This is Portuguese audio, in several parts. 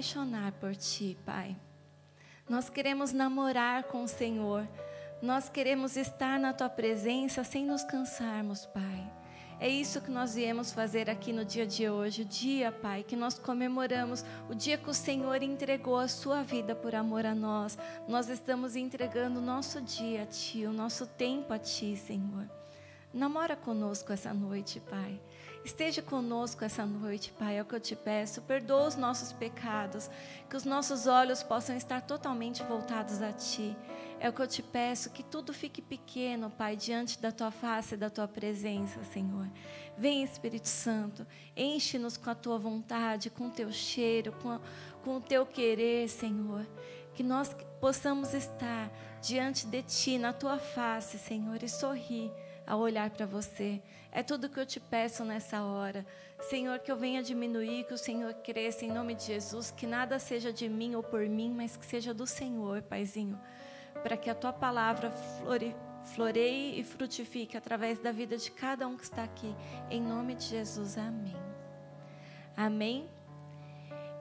apaixonar por Ti, Pai. Nós queremos namorar com o Senhor. Nós queremos estar na Tua presença sem nos cansarmos, Pai. É isso que nós viemos fazer aqui no dia de hoje, o dia, Pai, que nós comemoramos, o dia que o Senhor entregou a sua vida por amor a nós. Nós estamos entregando o nosso dia a Ti, o nosso tempo a Ti, Senhor. Namora conosco essa noite, Pai. Esteja conosco essa noite, Pai, é o que eu te peço. Perdoa os nossos pecados, que os nossos olhos possam estar totalmente voltados a Ti. É o que eu te peço, que tudo fique pequeno, Pai, diante da Tua face e da Tua presença, Senhor. Vem, Espírito Santo, enche-nos com a Tua vontade, com o Teu cheiro, com, a, com o Teu querer, Senhor. Que nós possamos estar diante de Ti, na Tua face, Senhor, e sorrir ao olhar para você. É tudo que eu te peço nessa hora. Senhor, que eu venha diminuir, que o Senhor cresça em nome de Jesus, que nada seja de mim ou por mim, mas que seja do Senhor, Paizinho, para que a tua palavra flore, floreie e frutifique através da vida de cada um que está aqui. Em nome de Jesus, amém. Amém.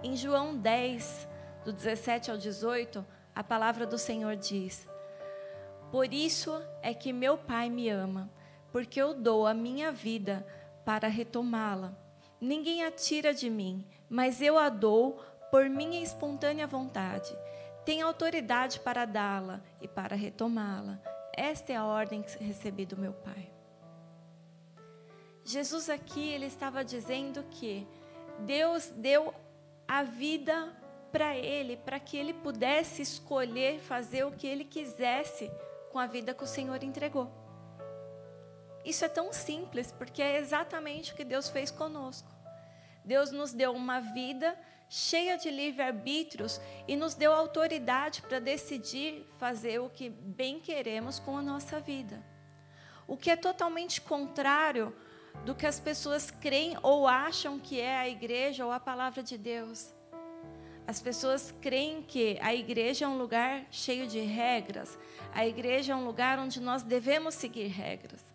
Em João 10, do 17 ao 18, a palavra do Senhor diz: Por isso é que meu Pai me ama porque eu dou a minha vida para retomá-la. Ninguém a tira de mim, mas eu a dou por minha espontânea vontade. Tenho autoridade para dá-la e para retomá-la. Esta é a ordem que recebi do meu Pai. Jesus aqui ele estava dizendo que Deus deu a vida para ele, para que ele pudesse escolher fazer o que ele quisesse com a vida que o Senhor entregou. Isso é tão simples, porque é exatamente o que Deus fez conosco. Deus nos deu uma vida cheia de livre-arbítrios e nos deu autoridade para decidir fazer o que bem queremos com a nossa vida. O que é totalmente contrário do que as pessoas creem ou acham que é a igreja ou a palavra de Deus. As pessoas creem que a igreja é um lugar cheio de regras, a igreja é um lugar onde nós devemos seguir regras.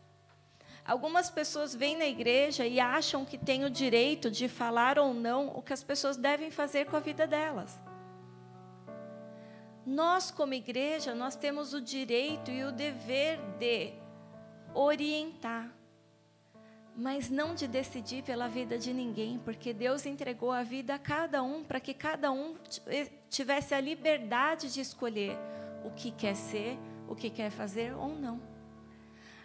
Algumas pessoas vêm na igreja e acham que têm o direito de falar ou não o que as pessoas devem fazer com a vida delas. Nós, como igreja, nós temos o direito e o dever de orientar, mas não de decidir pela vida de ninguém, porque Deus entregou a vida a cada um para que cada um tivesse a liberdade de escolher o que quer ser, o que quer fazer ou não.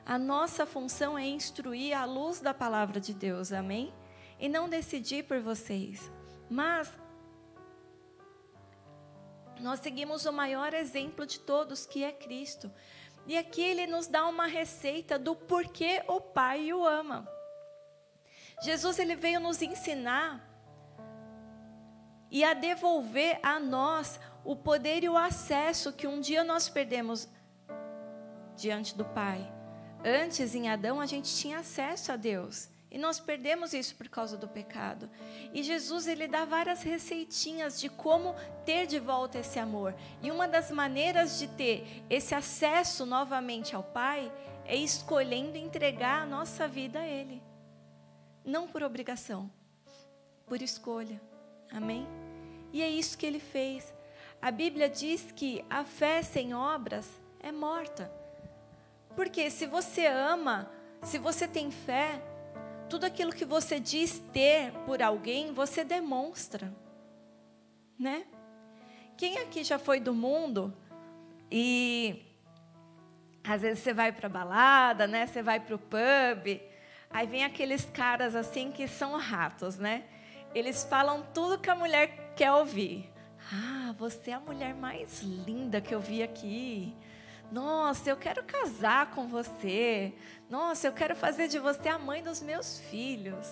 A nossa função é instruir à luz da palavra de Deus, amém? E não decidir por vocês. Mas nós seguimos o maior exemplo de todos, que é Cristo. E aqui ele nos dá uma receita do porquê o Pai o ama. Jesus ele veio nos ensinar e a devolver a nós o poder e o acesso que um dia nós perdemos diante do Pai. Antes, em Adão, a gente tinha acesso a Deus. E nós perdemos isso por causa do pecado. E Jesus ele dá várias receitinhas de como ter de volta esse amor. E uma das maneiras de ter esse acesso novamente ao Pai é escolhendo entregar a nossa vida a Ele. Não por obrigação, por escolha. Amém? E é isso que ele fez. A Bíblia diz que a fé sem obras é morta. Porque se você ama, se você tem fé, tudo aquilo que você diz ter por alguém, você demonstra. Né? Quem aqui já foi do mundo e às vezes você vai para balada, né? Você vai para o pub, aí vem aqueles caras assim que são ratos, né? Eles falam tudo que a mulher quer ouvir. Ah, você é a mulher mais linda que eu vi aqui. Nossa, eu quero casar com você. Nossa, eu quero fazer de você a mãe dos meus filhos.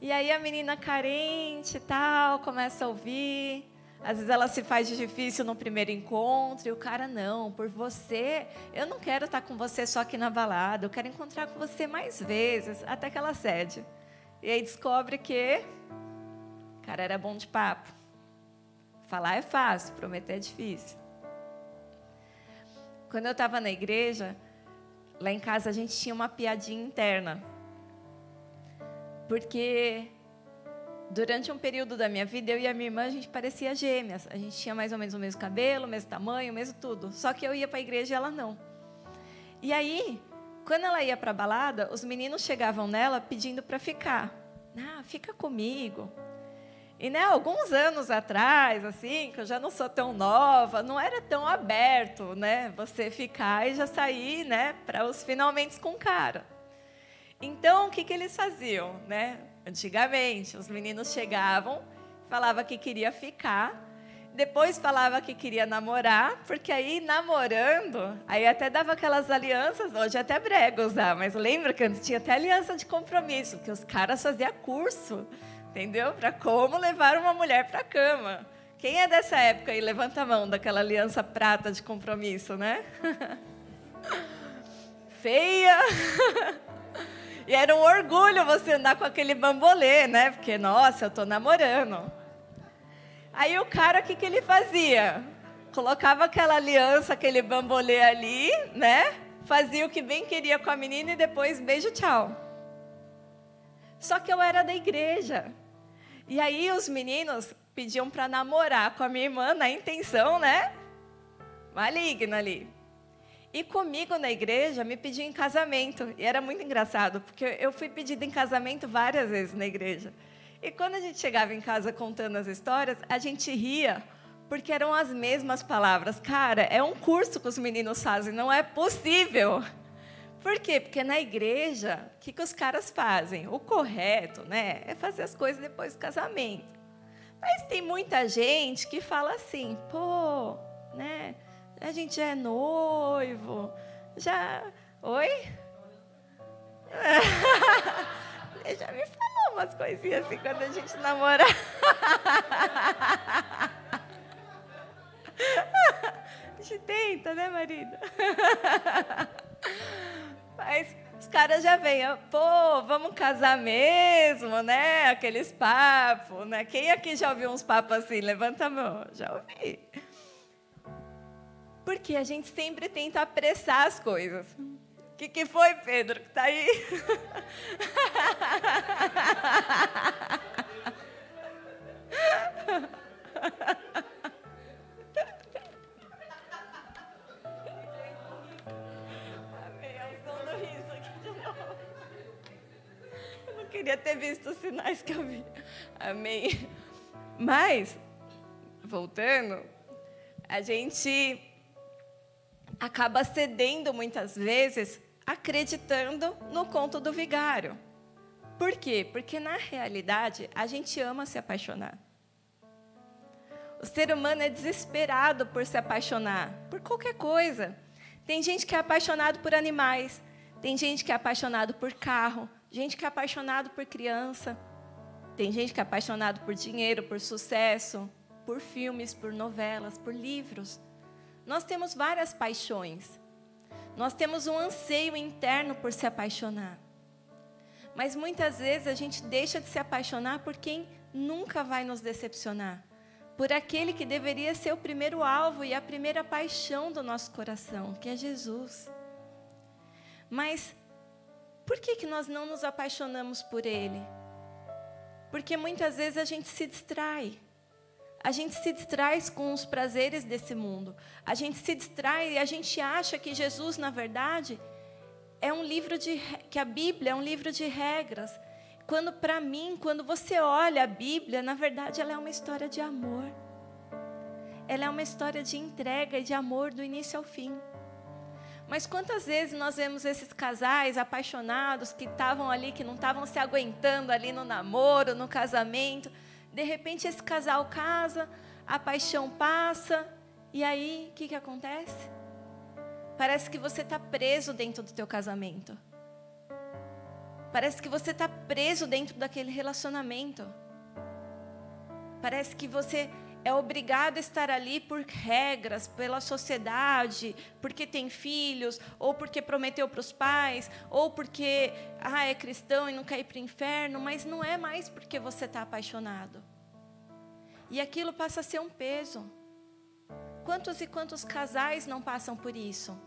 E aí a menina carente e tal começa a ouvir. Às vezes ela se faz de difícil no primeiro encontro e o cara não, por você, eu não quero estar com você só aqui na balada, eu quero encontrar com você mais vezes, até que ela cede. E aí descobre que o cara era bom de papo. Falar é fácil, prometer é difícil. Quando eu estava na igreja, lá em casa a gente tinha uma piadinha interna. Porque Durante um período da minha vida, eu e a minha irmã, a gente parecia gêmeas. A gente tinha mais ou menos o mesmo cabelo, o mesmo tamanho, o mesmo tudo. Só que eu ia para a igreja e ela não. E aí, quando ela ia para a balada, os meninos chegavam nela pedindo para ficar. Ah, fica comigo. E né, alguns anos atrás, assim, que eu já não sou tão nova, não era tão aberto, né, você ficar e já sair, né, para os finalmente com cara. Então, o que que eles faziam, né? Antigamente, os meninos chegavam, falava que queria ficar, depois falava que queria namorar, porque aí namorando, aí até dava aquelas alianças, hoje é até brega usar, mas lembra que antes tinha até aliança de compromisso, que os caras faziam curso entendeu? Para como levar uma mulher para a cama. Quem é dessa época aí? Levanta a mão daquela aliança prata de compromisso, né? Feia. e era um orgulho você andar com aquele bambolê, né? Porque, nossa, eu estou namorando. Aí o cara, o que, que ele fazia? Colocava aquela aliança, aquele bambolê ali, né? Fazia o que bem queria com a menina e depois beijo, tchau. Só que eu era da igreja. E aí os meninos pediam para namorar com a minha irmã na intenção, né? Maligna ali. E comigo na igreja me pediam em casamento. E era muito engraçado, porque eu fui pedida em casamento várias vezes na igreja. E quando a gente chegava em casa contando as histórias, a gente ria, porque eram as mesmas palavras. Cara, é um curso que os meninos fazem, não é possível. Por quê? Porque na igreja, o que, que os caras fazem? O correto né, é fazer as coisas depois do casamento. Mas tem muita gente que fala assim, pô, né? A gente é noivo, já. Oi? Ele já me falou umas coisinhas assim quando a gente namora. a gente tenta, né, marido? Mas os caras já vêm, pô, vamos casar mesmo, né? Aqueles papos, né? Quem aqui já ouviu uns papos assim? Levanta a mão. Já ouvi. Porque a gente sempre tenta apressar as coisas. O que, que foi, Pedro, que está aí? queria ter visto os sinais que eu vi. Amém. Mas, voltando, a gente acaba cedendo muitas vezes, acreditando no conto do vigário. Por quê? Porque na realidade a gente ama se apaixonar. O ser humano é desesperado por se apaixonar por qualquer coisa. Tem gente que é apaixonado por animais, tem gente que é apaixonado por carro, gente que é apaixonado por criança, tem gente que é apaixonado por dinheiro, por sucesso, por filmes, por novelas, por livros. Nós temos várias paixões. Nós temos um anseio interno por se apaixonar. Mas muitas vezes a gente deixa de se apaixonar por quem nunca vai nos decepcionar, por aquele que deveria ser o primeiro alvo e a primeira paixão do nosso coração, que é Jesus. Mas por que, que nós não nos apaixonamos por Ele? Porque muitas vezes a gente se distrai. A gente se distrai com os prazeres desse mundo. A gente se distrai e a gente acha que Jesus, na verdade, é um livro de que a Bíblia é um livro de regras. Quando para mim, quando você olha a Bíblia, na verdade ela é uma história de amor. Ela é uma história de entrega e de amor do início ao fim. Mas quantas vezes nós vemos esses casais apaixonados que estavam ali, que não estavam se aguentando ali no namoro, no casamento. De repente esse casal casa, a paixão passa, e aí o que, que acontece? Parece que você está preso dentro do teu casamento. Parece que você está preso dentro daquele relacionamento. Parece que você é obrigado a estar ali por regras, pela sociedade, porque tem filhos, ou porque prometeu para os pais, ou porque ah, é cristão e não quer ir para o inferno, mas não é mais porque você está apaixonado. E aquilo passa a ser um peso. Quantos e quantos casais não passam por isso?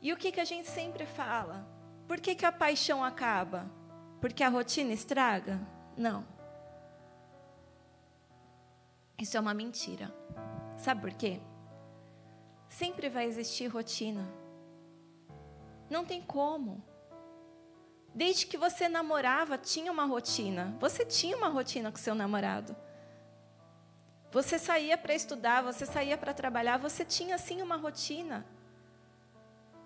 E o que, que a gente sempre fala? Por que, que a paixão acaba? Porque a rotina estraga? Não. Isso é uma mentira. Sabe por quê? Sempre vai existir rotina. Não tem como. Desde que você namorava, tinha uma rotina. Você tinha uma rotina com seu namorado. Você saía para estudar, você saía para trabalhar, você tinha sim uma rotina.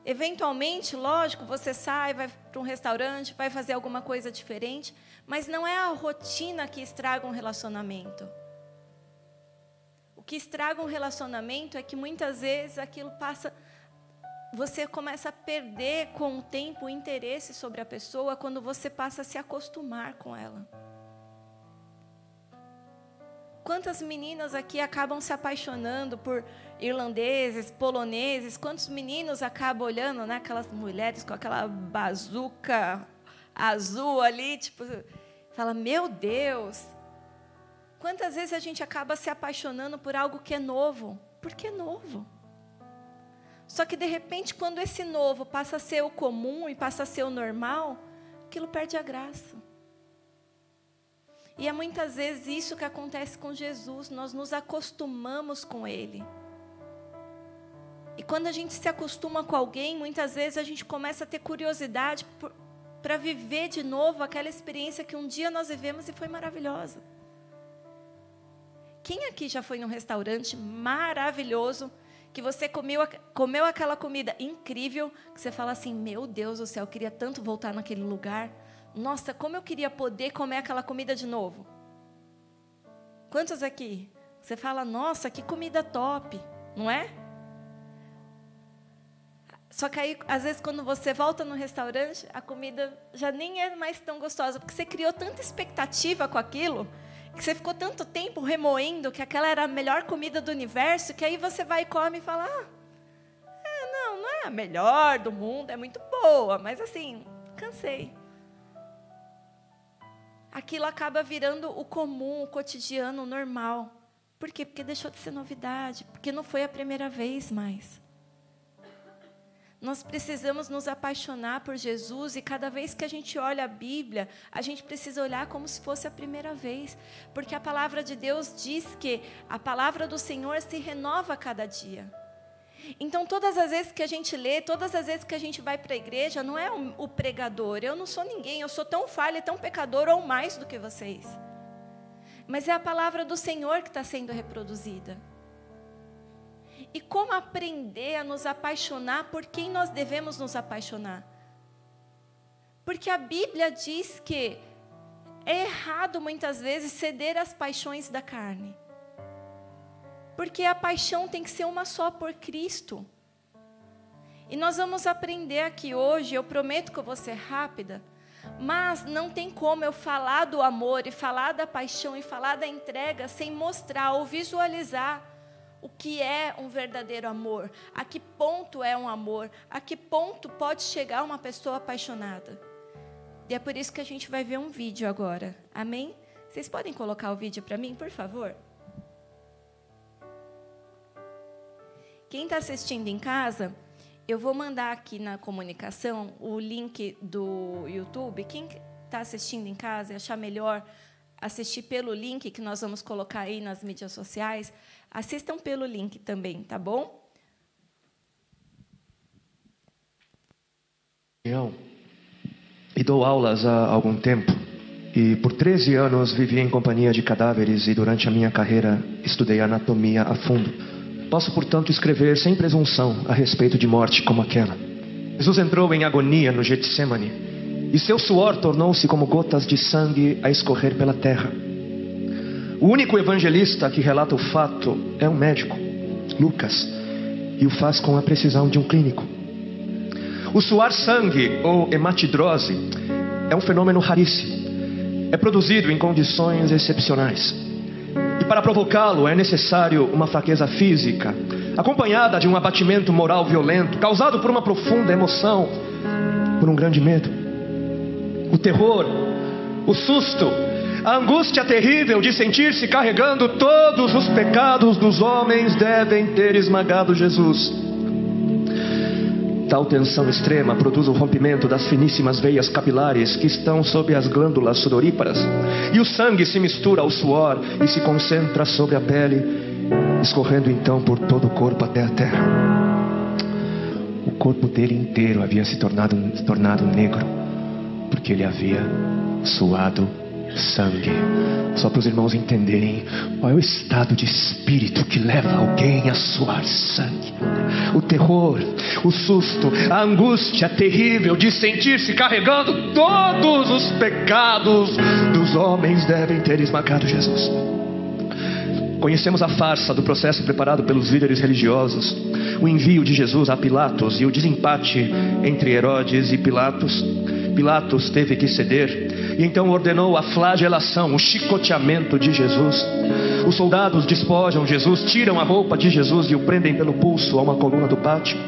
Eventualmente, lógico, você sai, vai para um restaurante, vai fazer alguma coisa diferente, mas não é a rotina que estraga um relacionamento. Que estraga um relacionamento é que muitas vezes aquilo passa. Você começa a perder com o tempo o interesse sobre a pessoa quando você passa a se acostumar com ela. Quantas meninas aqui acabam se apaixonando por irlandeses, poloneses? Quantos meninos acabam olhando, né, aquelas mulheres com aquela bazuca azul ali, tipo, fala: "Meu Deus!" Quantas vezes a gente acaba se apaixonando por algo que é novo? Porque é novo. Só que de repente, quando esse novo passa a ser o comum e passa a ser o normal, aquilo perde a graça. E é muitas vezes isso que acontece com Jesus, nós nos acostumamos com Ele. E quando a gente se acostuma com alguém, muitas vezes a gente começa a ter curiosidade para viver de novo aquela experiência que um dia nós vivemos e foi maravilhosa. Quem aqui já foi num restaurante maravilhoso, que você comeu, comeu aquela comida incrível, que você fala assim: Meu Deus do céu, eu queria tanto voltar naquele lugar. Nossa, como eu queria poder comer aquela comida de novo. Quantos aqui? Você fala, nossa, que comida top, não é? Só que aí, às vezes, quando você volta no restaurante, a comida já nem é mais tão gostosa, porque você criou tanta expectativa com aquilo, que você ficou tanto tempo remoendo que aquela era a melhor comida do universo, que aí você vai e come e fala: ah, é, não, não é a melhor do mundo, é muito boa, mas assim, cansei aquilo acaba virando o comum, o cotidiano, o normal. Por quê? Porque deixou de ser novidade, porque não foi a primeira vez mais. Nós precisamos nos apaixonar por Jesus e cada vez que a gente olha a Bíblia, a gente precisa olhar como se fosse a primeira vez, porque a palavra de Deus diz que a palavra do Senhor se renova a cada dia. Então, todas as vezes que a gente lê, todas as vezes que a gente vai para a igreja, não é o pregador. Eu não sou ninguém, eu sou tão falha, tão pecador ou mais do que vocês. Mas é a palavra do Senhor que está sendo reproduzida. E como aprender a nos apaixonar por quem nós devemos nos apaixonar? Porque a Bíblia diz que é errado muitas vezes ceder às paixões da carne. Porque a paixão tem que ser uma só por Cristo. E nós vamos aprender aqui hoje, eu prometo que eu vou ser rápida, mas não tem como eu falar do amor e falar da paixão e falar da entrega sem mostrar ou visualizar o que é um verdadeiro amor, a que ponto é um amor, a que ponto pode chegar uma pessoa apaixonada. E é por isso que a gente vai ver um vídeo agora. Amém? Vocês podem colocar o vídeo para mim, por favor? Quem está assistindo em casa, eu vou mandar aqui na comunicação o link do YouTube. Quem está assistindo em casa e achar melhor assistir pelo link que nós vamos colocar aí nas mídias sociais, assistam pelo link também, tá bom? E dou aulas há algum tempo. E por 13 anos vivi em companhia de cadáveres e durante a minha carreira estudei anatomia a fundo. Posso, portanto, escrever sem presunção a respeito de morte como aquela. Jesus entrou em agonia no Getsemane e seu suor tornou-se como gotas de sangue a escorrer pela terra. O único evangelista que relata o fato é um médico, Lucas, e o faz com a precisão de um clínico. O suar sangue, ou hematidrose, é um fenômeno raríssimo. É produzido em condições excepcionais. E para provocá-lo é necessário uma fraqueza física, acompanhada de um abatimento moral violento, causado por uma profunda emoção, por um grande medo. O terror, o susto, a angústia terrível de sentir-se carregando todos os pecados dos homens devem ter esmagado Jesus. Tal tensão extrema produz o rompimento das finíssimas veias capilares que estão sob as glândulas sudoríparas, e o sangue se mistura ao suor e se concentra sobre a pele, escorrendo então por todo o corpo até a terra. O corpo dele inteiro havia se tornado, tornado negro, porque ele havia suado sangue. Só para os irmãos entenderem qual é o estado de espírito que leva alguém a suar sangue. O terror, o susto, a angústia terrível de sentir-se carregando todos os pecados dos homens devem ter esmagado Jesus. Conhecemos a farsa do processo preparado pelos líderes religiosos, o envio de Jesus a Pilatos e o desempate entre Herodes e Pilatos. Pilatos teve que ceder e então ordenou a flagelação, o chicoteamento de Jesus. Os soldados despojam Jesus, tiram a roupa de Jesus e o prendem pelo pulso a uma coluna do pátio.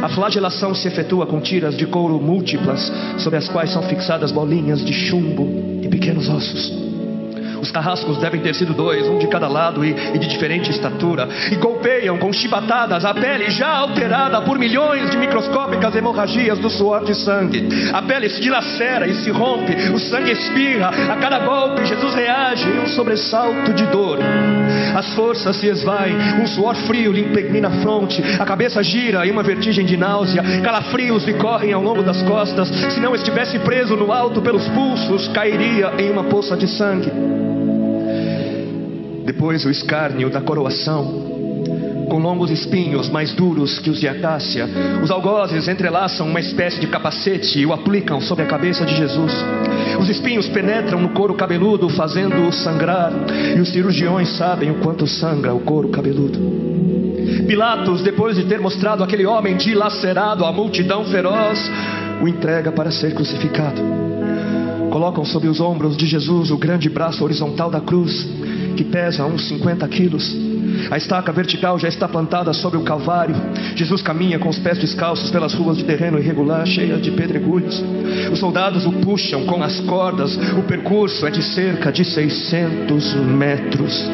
A flagelação se efetua com tiras de couro múltiplas, sobre as quais são fixadas bolinhas de chumbo e pequenos ossos. Os carrascos devem ter sido dois, um de cada lado e, e de diferente estatura, e golpeiam com chibatadas a pele já alterada por milhões de microscópicas hemorragias do suor de sangue. A pele se dilacera e se rompe, o sangue espirra, a cada golpe Jesus reage em um sobressalto de dor. As forças se esvaem, um suor frio lhe impregna a fronte, a cabeça gira em uma vertigem de náusea, calafrios lhe correm ao longo das costas. Se não estivesse preso no alto pelos pulsos, cairia em uma poça de sangue. Depois o escárnio da coroação, com longos espinhos mais duros que os de acácia. Os algozes entrelaçam uma espécie de capacete e o aplicam sobre a cabeça de Jesus. Os espinhos penetram no couro cabeludo, fazendo-o sangrar, e os cirurgiões sabem o quanto sangra o couro cabeludo. Pilatos, depois de ter mostrado aquele homem dilacerado à multidão feroz, o entrega para ser crucificado. Colocam sobre os ombros de Jesus o grande braço horizontal da cruz que pesa uns 50 quilos. A estaca vertical já está plantada sobre o Calvário. Jesus caminha com os pés descalços pelas ruas de terreno irregular, cheias de pedregulhos. Os soldados o puxam com as cordas. O percurso é de cerca de 600 metros.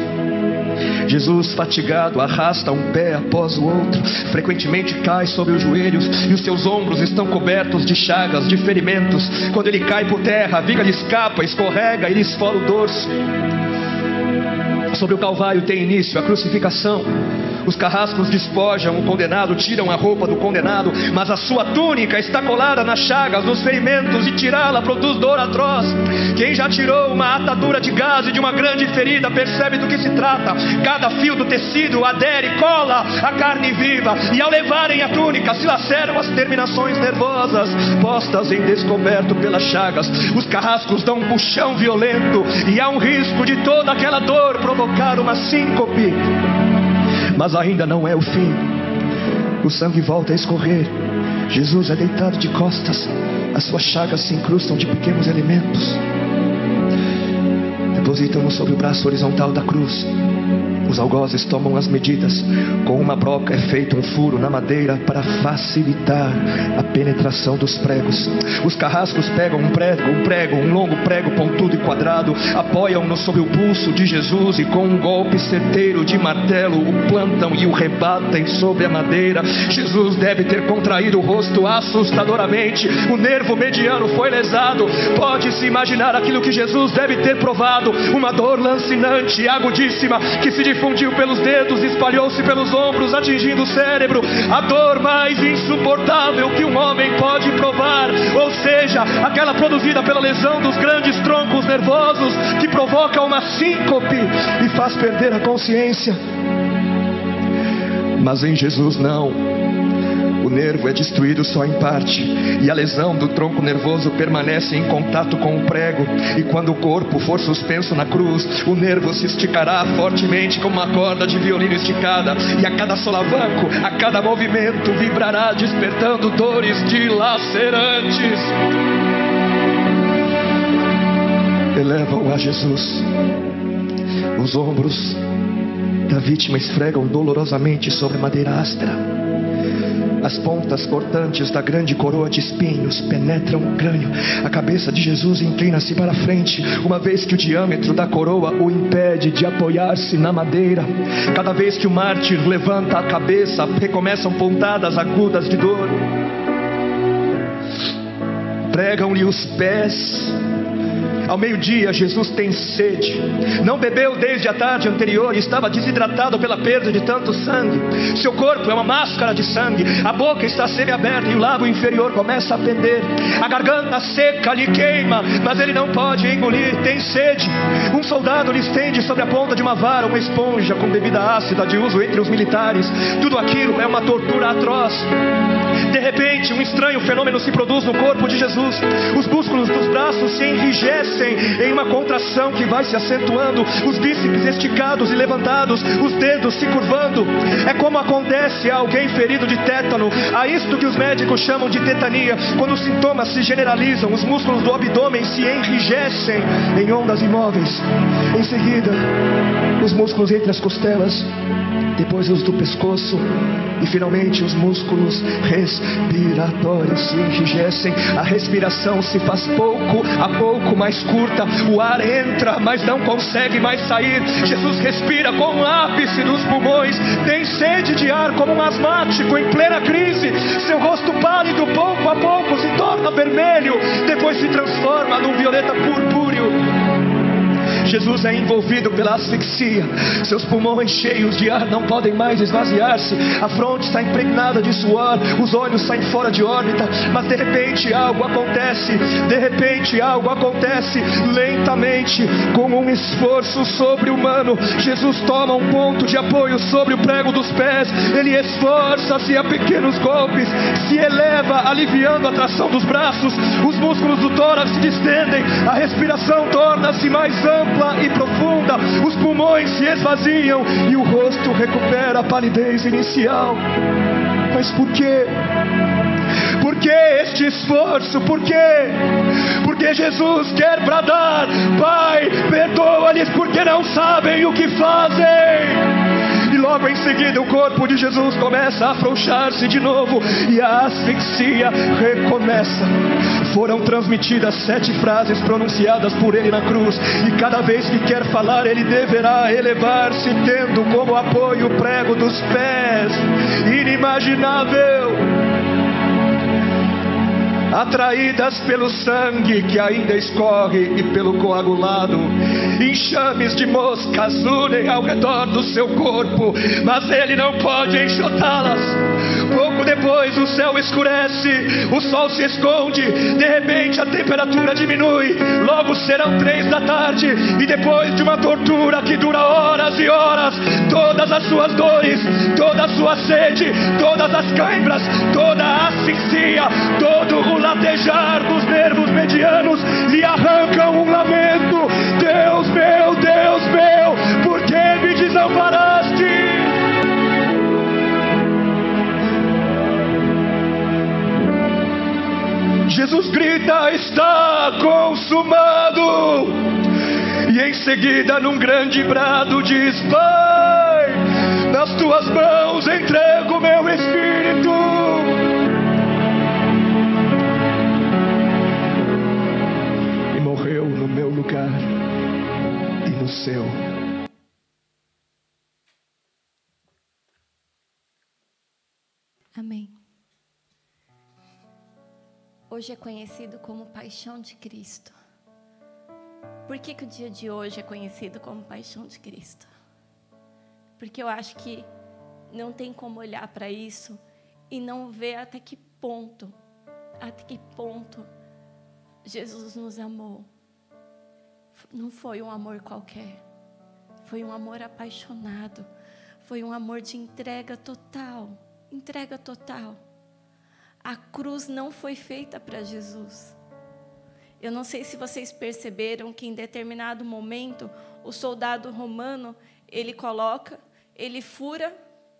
Jesus, fatigado, arrasta um pé após o outro, frequentemente cai sobre os joelhos e os seus ombros estão cobertos de chagas, de ferimentos. Quando ele cai por terra, a viga lhe escapa, escorrega e lhe esfola o dorso. Sobre o Calvário tem início a crucificação. Os carrascos despojam o condenado, tiram a roupa do condenado, mas a sua túnica está colada nas chagas, nos ferimentos, e tirá-la produz dor atroz. Quem já tirou uma atadura de gás e de uma grande ferida percebe do que se trata. Cada fio do tecido adere, cola a carne viva, e ao levarem a túnica se laceram as terminações nervosas, postas em descoberto pelas chagas. Os carrascos dão um puxão violento, e há um risco de toda aquela dor provocar uma síncope mas ainda não é o fim. O sangue volta a escorrer. Jesus é deitado de costas. As suas chagas se incrustam de pequenos elementos. Depositam-no sobre o braço horizontal da cruz. Os algozes tomam as medidas. Com uma broca é feito um furo na madeira para facilitar a penetração dos pregos. Os carrascos pegam um prego, um prego, um longo prego pontudo e quadrado, apoiam-no sobre o pulso de Jesus e com um golpe certeiro de martelo o plantam e o rebatem sobre a madeira. Jesus deve ter contraído o rosto assustadoramente. O nervo mediano foi lesado. Pode-se imaginar aquilo que Jesus deve ter provado: uma dor lancinante agudíssima que se difundiu pelos dedos, espalhou-se pelos ombros, atingindo o cérebro. A dor mais insuportável que um homem pode provar, ou seja, aquela produzida pela lesão dos grandes troncos nervosos que provoca uma síncope e faz perder a consciência. Mas em Jesus não. O nervo é destruído só em parte, e a lesão do tronco nervoso permanece em contato com o prego. E quando o corpo for suspenso na cruz, o nervo se esticará fortemente como uma corda de violino esticada, e a cada solavanco, a cada movimento, vibrará, despertando dores dilacerantes. Elevam a Jesus. Os ombros da vítima esfregam dolorosamente sobre a madeira áspera. As pontas cortantes da grande coroa de espinhos penetram o crânio. A cabeça de Jesus inclina-se para frente, uma vez que o diâmetro da coroa o impede de apoiar-se na madeira. Cada vez que o mártir levanta a cabeça, recomeçam pontadas agudas de dor. Pregam-lhe os pés ao meio-dia, Jesus tem sede. Não bebeu desde a tarde anterior e estava desidratado pela perda de tanto sangue. Seu corpo é uma máscara de sangue. A boca está semi-aberta e o lábio inferior começa a pender. A garganta seca lhe queima, mas ele não pode engolir. Tem sede. Um soldado lhe estende sobre a ponta de uma vara uma esponja com bebida ácida de uso entre os militares. Tudo aquilo é uma tortura atroz. De repente, um estranho fenômeno se produz no corpo de Jesus. Os músculos dos braços se enrijecem em uma contração que vai se acentuando, os bíceps esticados e levantados, os dedos se curvando. É como acontece a alguém ferido de tétano, a isto que os médicos chamam de tetania, quando os sintomas se generalizam, os músculos do abdômen se enrijecem em ondas imóveis. Em seguida, os músculos entre as costelas depois os do pescoço e finalmente os músculos respiratórios se enrijecem, a respiração se faz pouco a pouco mais curta, o ar entra, mas não consegue mais sair. Jesus respira com o ápice dos pulmões, tem sede de ar como um asmático em plena crise. Seu rosto pálido, pouco a pouco, se torna vermelho, depois se transforma num violeta purpúreo. Jesus é envolvido pela asfixia. Seus pulmões cheios de ar não podem mais esvaziar-se. A fronte está impregnada de suor, os olhos saem fora de órbita. Mas de repente algo acontece. De repente algo acontece lentamente, com um esforço sobre-humano. Jesus toma um ponto de apoio sobre o prego dos pés. Ele esforça-se a pequenos golpes, se eleva, aliviando a tração dos braços. Os músculos do tórax se distendem, a respiração torna-se mais ampla ampla e profunda, os pulmões se esvaziam e o rosto recupera a palidez inicial. Mas por quê? Por que este esforço? Por quê? Porque Jesus quer bradar: Pai, perdoa-lhes porque não sabem o que fazem logo em seguida o corpo de Jesus começa a afrouxar-se de novo e a asfixia recomeça. Foram transmitidas sete frases pronunciadas por ele na cruz, e cada vez que quer falar, ele deverá elevar-se, tendo como apoio o prego dos pés. Inimaginável! Atraídas pelo sangue que ainda escorre e pelo coagulado. Enxames de moscas unem ao redor do seu corpo, mas ele não pode enxotá-las. Pouco depois o céu escurece, o sol se esconde, de repente a temperatura diminui. Logo serão três da tarde, e depois de uma tortura que dura horas e horas, todas as suas dores, toda a sua sede, todas as cãibras, toda a asfixia, todo o latejar dos nervos medianos lhe arrancam um lamento. Deus meu, Deus meu, por que me desamparaste? Jesus grita: Está consumado. E em seguida, num grande brado, diz: Pai, nas tuas mãos entrego meu espírito. E morreu no meu lugar e no seu. Amém. Hoje é conhecido como Paixão de Cristo. Por que, que o dia de hoje é conhecido como Paixão de Cristo? Porque eu acho que não tem como olhar para isso e não ver até que ponto, até que ponto Jesus nos amou. Não foi um amor qualquer, foi um amor apaixonado, foi um amor de entrega total entrega total. A cruz não foi feita para Jesus. Eu não sei se vocês perceberam que em determinado momento o soldado romano, ele coloca, ele fura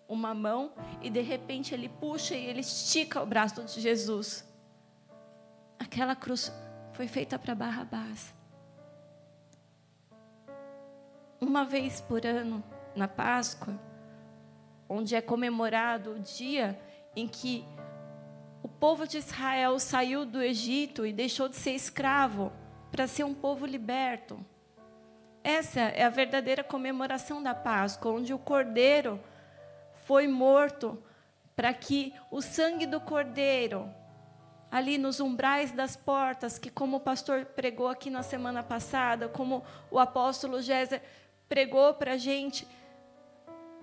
uma mão e de repente ele puxa e ele estica o braço de Jesus. Aquela cruz foi feita para Barrabás. Uma vez por ano, na Páscoa, onde é comemorado o dia em que o povo de Israel saiu do Egito e deixou de ser escravo para ser um povo liberto. Essa é a verdadeira comemoração da Páscoa, onde o cordeiro foi morto para que o sangue do cordeiro ali nos umbrais das portas, que como o pastor pregou aqui na semana passada, como o apóstolo Géser pregou para a gente,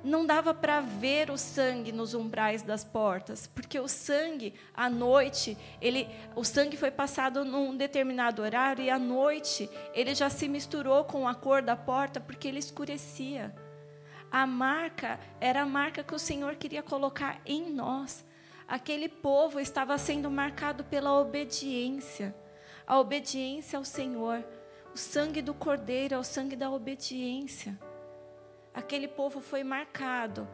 não dava para ver o sangue nos umbrais das portas, porque o sangue à noite, ele, o sangue foi passado num determinado horário e à noite ele já se misturou com a cor da porta porque ele escurecia. A marca era a marca que o Senhor queria colocar em nós. Aquele povo estava sendo marcado pela obediência, a obediência ao Senhor. O sangue do Cordeiro é o sangue da obediência aquele povo foi marcado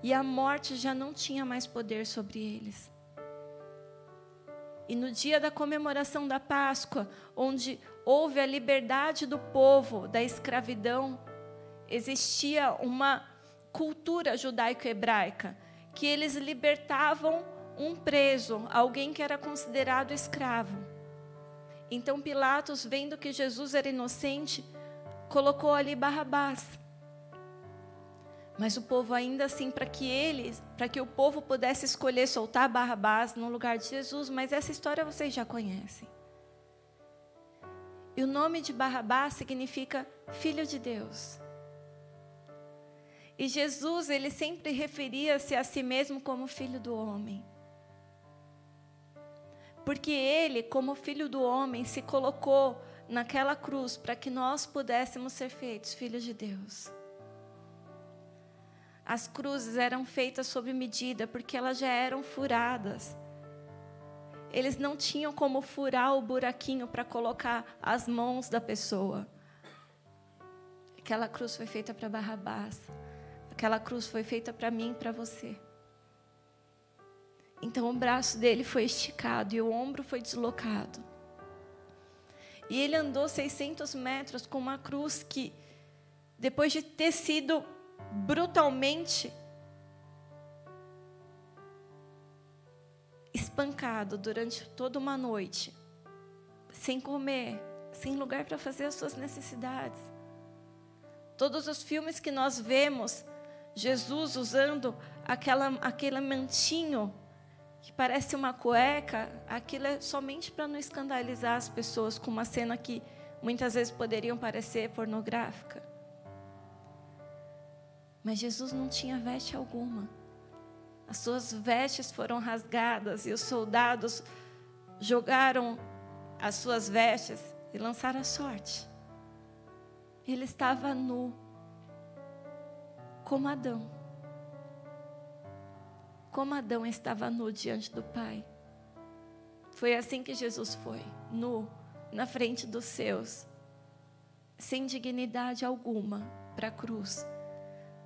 e a morte já não tinha mais poder sobre eles. E no dia da comemoração da Páscoa, onde houve a liberdade do povo da escravidão, existia uma cultura judaico-hebraica que eles libertavam um preso, alguém que era considerado escravo. Então Pilatos, vendo que Jesus era inocente, colocou ali Barrabás. Mas o povo ainda assim, para que eles, para que o povo pudesse escolher soltar Barrabás no lugar de Jesus, mas essa história vocês já conhecem. E o nome de Barrabás significa filho de Deus. E Jesus, ele sempre referia-se a si mesmo como filho do homem. Porque ele, como filho do homem, se colocou naquela cruz para que nós pudéssemos ser feitos filhos de Deus. As cruzes eram feitas sob medida, porque elas já eram furadas. Eles não tinham como furar o buraquinho para colocar as mãos da pessoa. Aquela cruz foi feita para Barrabás. Aquela cruz foi feita para mim e para você. Então o braço dele foi esticado e o ombro foi deslocado. E ele andou 600 metros com uma cruz que, depois de ter sido brutalmente espancado durante toda uma noite, sem comer, sem lugar para fazer as suas necessidades. Todos os filmes que nós vemos, Jesus usando aquela, aquele mantinho que parece uma cueca, aquilo é somente para não escandalizar as pessoas com uma cena que muitas vezes poderiam parecer pornográfica. Mas Jesus não tinha veste alguma. As suas vestes foram rasgadas e os soldados jogaram as suas vestes e lançaram a sorte. Ele estava nu, como Adão. Como Adão estava nu diante do Pai. Foi assim que Jesus foi, nu, na frente dos seus, sem dignidade alguma, para a cruz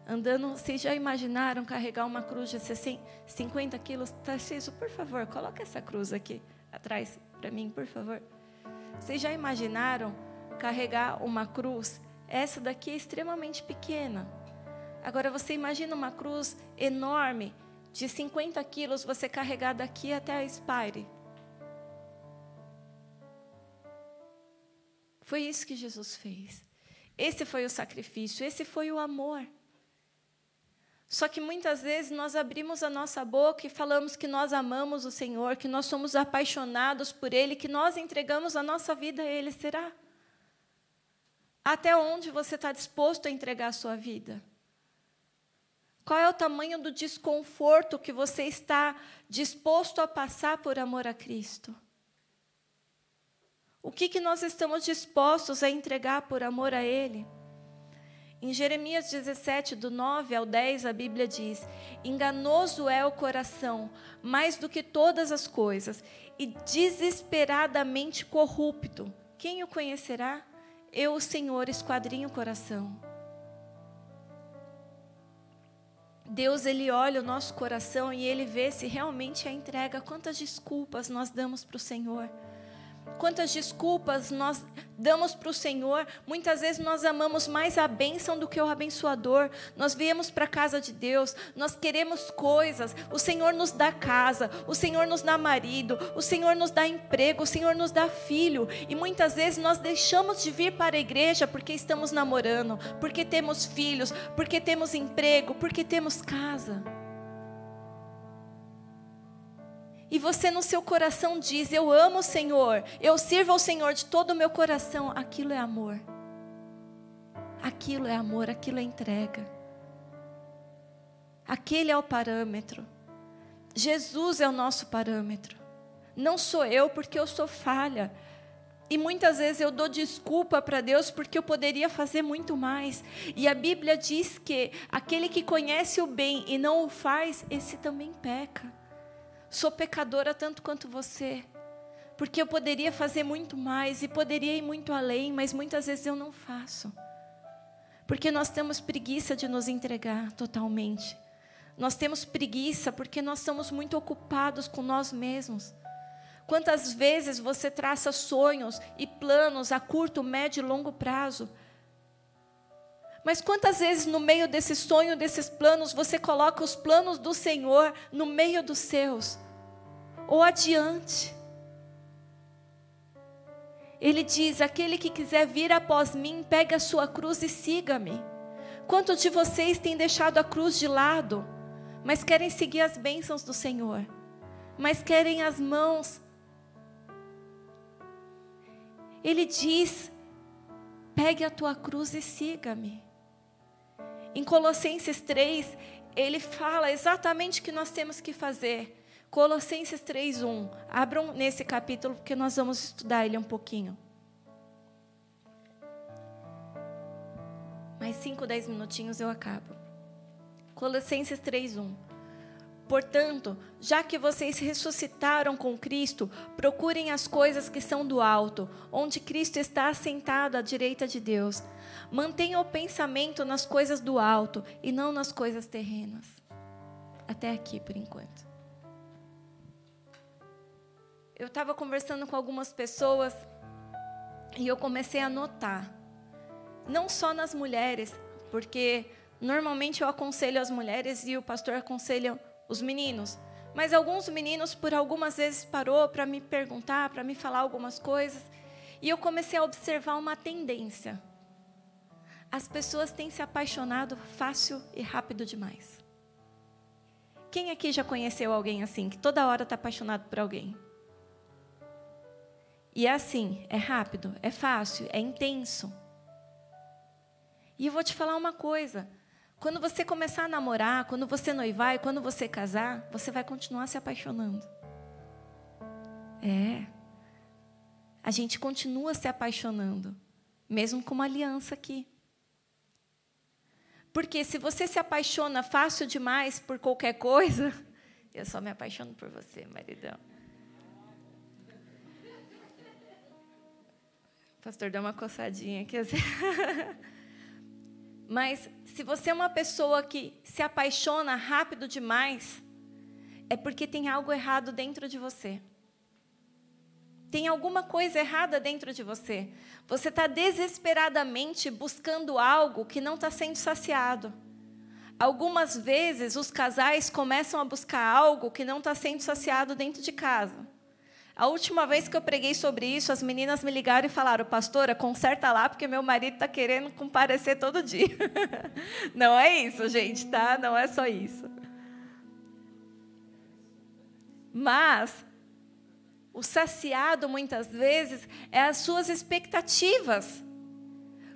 andando. Vocês já imaginaram carregar uma cruz de 50 quilos? Tarcísio, por favor, coloca essa cruz aqui atrás para mim, por favor. Vocês já imaginaram carregar uma cruz? Essa daqui é extremamente pequena. Agora você imagina uma cruz enorme, de 50 quilos, você carregar daqui até a Spire. Foi isso que Jesus fez. Esse foi o sacrifício, esse foi o amor. Só que muitas vezes nós abrimos a nossa boca e falamos que nós amamos o Senhor, que nós somos apaixonados por Ele, que nós entregamos a nossa vida a Ele. Será? Até onde você está disposto a entregar a sua vida? Qual é o tamanho do desconforto que você está disposto a passar por amor a Cristo? O que, que nós estamos dispostos a entregar por amor a Ele? Em Jeremias 17, do 9 ao 10, a Bíblia diz: Enganoso é o coração, mais do que todas as coisas, e desesperadamente corrupto. Quem o conhecerá? Eu, o Senhor, esquadrinho o coração. Deus, Ele olha o nosso coração e Ele vê se realmente a entrega, quantas desculpas nós damos para o Senhor quantas desculpas nós damos para o Senhor. Muitas vezes nós amamos mais a bênção do que o abençoador. Nós viemos para a casa de Deus, nós queremos coisas. O Senhor nos dá casa, o Senhor nos dá marido, o Senhor nos dá emprego, o Senhor nos dá filho. E muitas vezes nós deixamos de vir para a igreja porque estamos namorando, porque temos filhos, porque temos emprego, porque temos casa. E você no seu coração diz: Eu amo o Senhor, eu sirvo ao Senhor de todo o meu coração, aquilo é amor. Aquilo é amor, aquilo é entrega. Aquele é o parâmetro. Jesus é o nosso parâmetro. Não sou eu, porque eu sou falha. E muitas vezes eu dou desculpa para Deus porque eu poderia fazer muito mais. E a Bíblia diz que aquele que conhece o bem e não o faz, esse também peca. Sou pecadora tanto quanto você. Porque eu poderia fazer muito mais e poderia ir muito além, mas muitas vezes eu não faço. Porque nós temos preguiça de nos entregar totalmente. Nós temos preguiça porque nós estamos muito ocupados com nós mesmos. Quantas vezes você traça sonhos e planos a curto, médio e longo prazo? Mas quantas vezes no meio desse sonho, desses planos, você coloca os planos do Senhor no meio dos seus? Ou adiante? Ele diz: Aquele que quiser vir após mim, pegue a sua cruz e siga-me. Quantos de vocês têm deixado a cruz de lado, mas querem seguir as bênçãos do Senhor, mas querem as mãos ele diz: pegue a tua cruz e siga-me. Em Colossenses 3, ele fala exatamente o que nós temos que fazer. Colossenses 3:1. Abram nesse capítulo porque nós vamos estudar ele um pouquinho. Mais 5, 10 minutinhos eu acabo. Colossenses 3:1. Portanto, já que vocês ressuscitaram com Cristo, procurem as coisas que são do alto, onde Cristo está assentado à direita de Deus. Mantenham o pensamento nas coisas do alto e não nas coisas terrenas. Até aqui por enquanto. Eu estava conversando com algumas pessoas e eu comecei a notar, não só nas mulheres, porque normalmente eu aconselho as mulheres e o pastor aconselha os meninos. Mas alguns meninos, por algumas vezes, parou para me perguntar, para me falar algumas coisas. E eu comecei a observar uma tendência. As pessoas têm se apaixonado fácil e rápido demais. Quem aqui já conheceu alguém assim, que toda hora está apaixonado por alguém? E é assim, é rápido, é fácil, é intenso. E eu vou te falar uma coisa: quando você começar a namorar, quando você noivar e quando você casar, você vai continuar se apaixonando. É. A gente continua se apaixonando, mesmo com uma aliança aqui. Porque se você se apaixona fácil demais por qualquer coisa, eu só me apaixono por você, maridão. O pastor deu uma coçadinha aqui. Assim. Mas se você é uma pessoa que se apaixona rápido demais, é porque tem algo errado dentro de você. Tem alguma coisa errada dentro de você. Você está desesperadamente buscando algo que não está sendo saciado. Algumas vezes os casais começam a buscar algo que não está sendo saciado dentro de casa. A última vez que eu preguei sobre isso, as meninas me ligaram e falaram: Pastora, conserta lá, porque meu marido está querendo comparecer todo dia. Não é isso, gente, tá? Não é só isso. Mas, o saciado, muitas vezes, é as suas expectativas.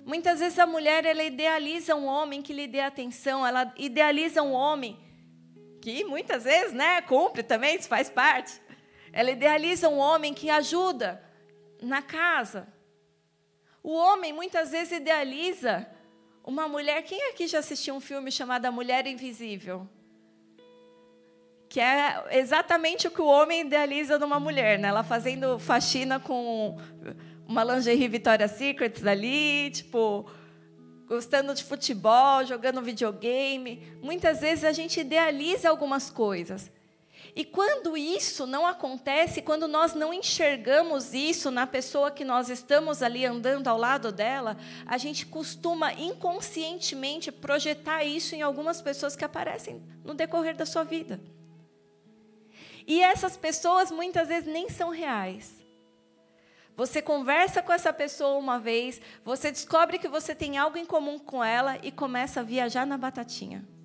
Muitas vezes a mulher ela idealiza um homem que lhe dê atenção, ela idealiza um homem que muitas vezes, né, cumpre também, isso faz parte. Ela idealiza um homem que ajuda na casa. O homem muitas vezes idealiza uma mulher. Quem aqui já assistiu um filme chamado A Mulher Invisível? Que é exatamente o que o homem idealiza numa mulher, né? Ela fazendo faxina com uma lingerie Victoria's Secrets ali, tipo, gostando de futebol, jogando videogame. Muitas vezes a gente idealiza algumas coisas. E quando isso não acontece, quando nós não enxergamos isso na pessoa que nós estamos ali andando ao lado dela, a gente costuma inconscientemente projetar isso em algumas pessoas que aparecem no decorrer da sua vida. E essas pessoas muitas vezes nem são reais. Você conversa com essa pessoa uma vez, você descobre que você tem algo em comum com ela e começa a viajar na batatinha.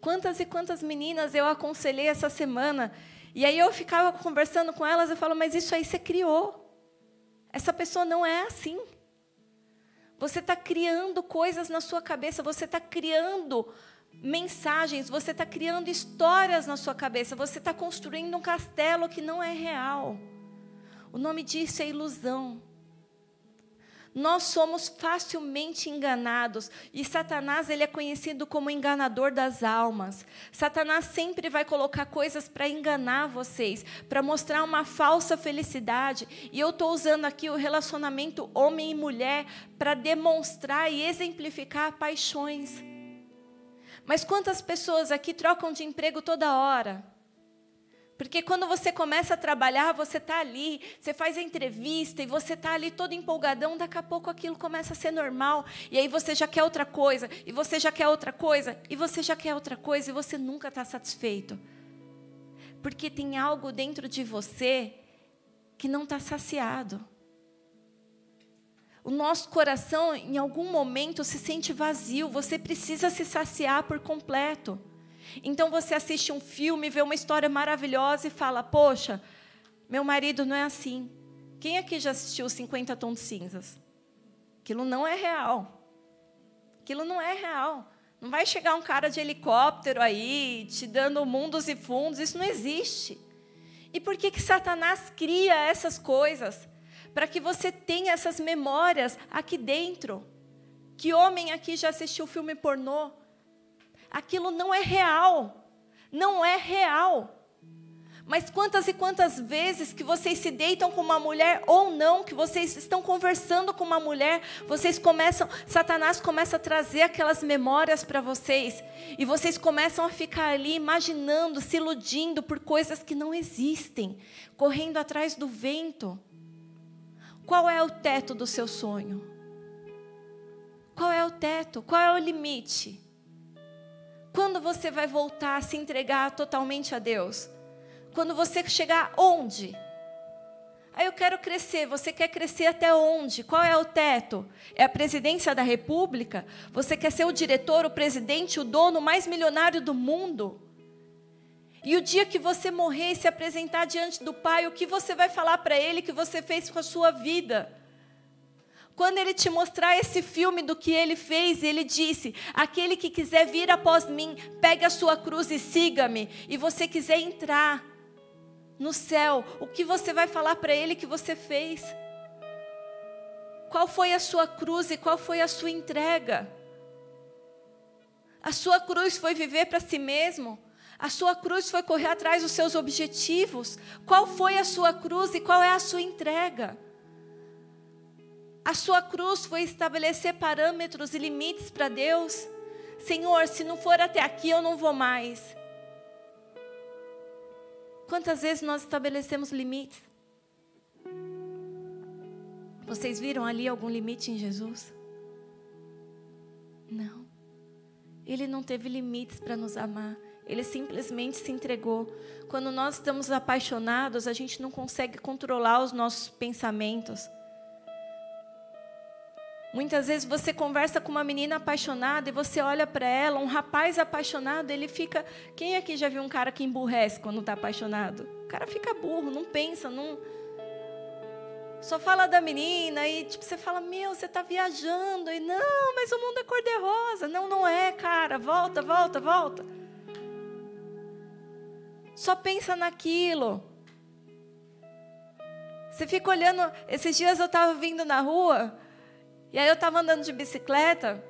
Quantas e quantas meninas eu aconselhei essa semana. E aí eu ficava conversando com elas e falo, mas isso aí você criou. Essa pessoa não é assim. Você está criando coisas na sua cabeça, você está criando mensagens, você está criando histórias na sua cabeça, você está construindo um castelo que não é real. O nome disso é ilusão. Nós somos facilmente enganados e Satanás ele é conhecido como enganador das almas. Satanás sempre vai colocar coisas para enganar vocês, para mostrar uma falsa felicidade. E eu estou usando aqui o relacionamento homem e mulher para demonstrar e exemplificar paixões. Mas quantas pessoas aqui trocam de emprego toda hora? Porque quando você começa a trabalhar, você está ali, você faz a entrevista e você está ali todo empolgadão, daqui a pouco aquilo começa a ser normal. E aí você já quer outra coisa, e você já quer outra coisa, e você já quer outra coisa, e você nunca está satisfeito. Porque tem algo dentro de você que não está saciado. O nosso coração, em algum momento, se sente vazio, você precisa se saciar por completo. Então você assiste um filme, vê uma história maravilhosa e fala: Poxa, meu marido não é assim. Quem aqui já assistiu 50 Tons de Cinzas? Aquilo não é real. Aquilo não é real. Não vai chegar um cara de helicóptero aí, te dando mundos e fundos. Isso não existe. E por que, que Satanás cria essas coisas? Para que você tenha essas memórias aqui dentro. Que homem aqui já assistiu filme pornô? Aquilo não é real. Não é real. Mas quantas e quantas vezes que vocês se deitam com uma mulher ou não, que vocês estão conversando com uma mulher, vocês começam, Satanás começa a trazer aquelas memórias para vocês, e vocês começam a ficar ali imaginando, se iludindo por coisas que não existem, correndo atrás do vento. Qual é o teto do seu sonho? Qual é o teto? Qual é o limite? Quando você vai voltar a se entregar totalmente a Deus? Quando você chegar onde? Aí eu quero crescer. Você quer crescer até onde? Qual é o teto? É a presidência da República? Você quer ser o diretor, o presidente, o dono mais milionário do mundo? E o dia que você morrer e se apresentar diante do Pai, o que você vai falar para Ele que você fez com a sua vida? Quando ele te mostrar esse filme do que ele fez, ele disse: Aquele que quiser vir após mim, pegue a sua cruz e siga-me. E você quiser entrar no céu, o que você vai falar para ele que você fez? Qual foi a sua cruz e qual foi a sua entrega? A sua cruz foi viver para si mesmo? A sua cruz foi correr atrás dos seus objetivos? Qual foi a sua cruz e qual é a sua entrega? A sua cruz foi estabelecer parâmetros e limites para Deus. Senhor, se não for até aqui, eu não vou mais. Quantas vezes nós estabelecemos limites? Vocês viram ali algum limite em Jesus? Não. Ele não teve limites para nos amar. Ele simplesmente se entregou. Quando nós estamos apaixonados, a gente não consegue controlar os nossos pensamentos. Muitas vezes você conversa com uma menina apaixonada e você olha para ela, um rapaz apaixonado, ele fica. Quem aqui já viu um cara que emburrece quando está apaixonado? O cara fica burro, não pensa, não. Só fala da menina e tipo, você fala, meu, você está viajando. E não, mas o mundo é cor-de-rosa. Não, não é, cara. Volta, volta, volta. Só pensa naquilo. Você fica olhando. Esses dias eu estava vindo na rua. E aí eu estava andando de bicicleta,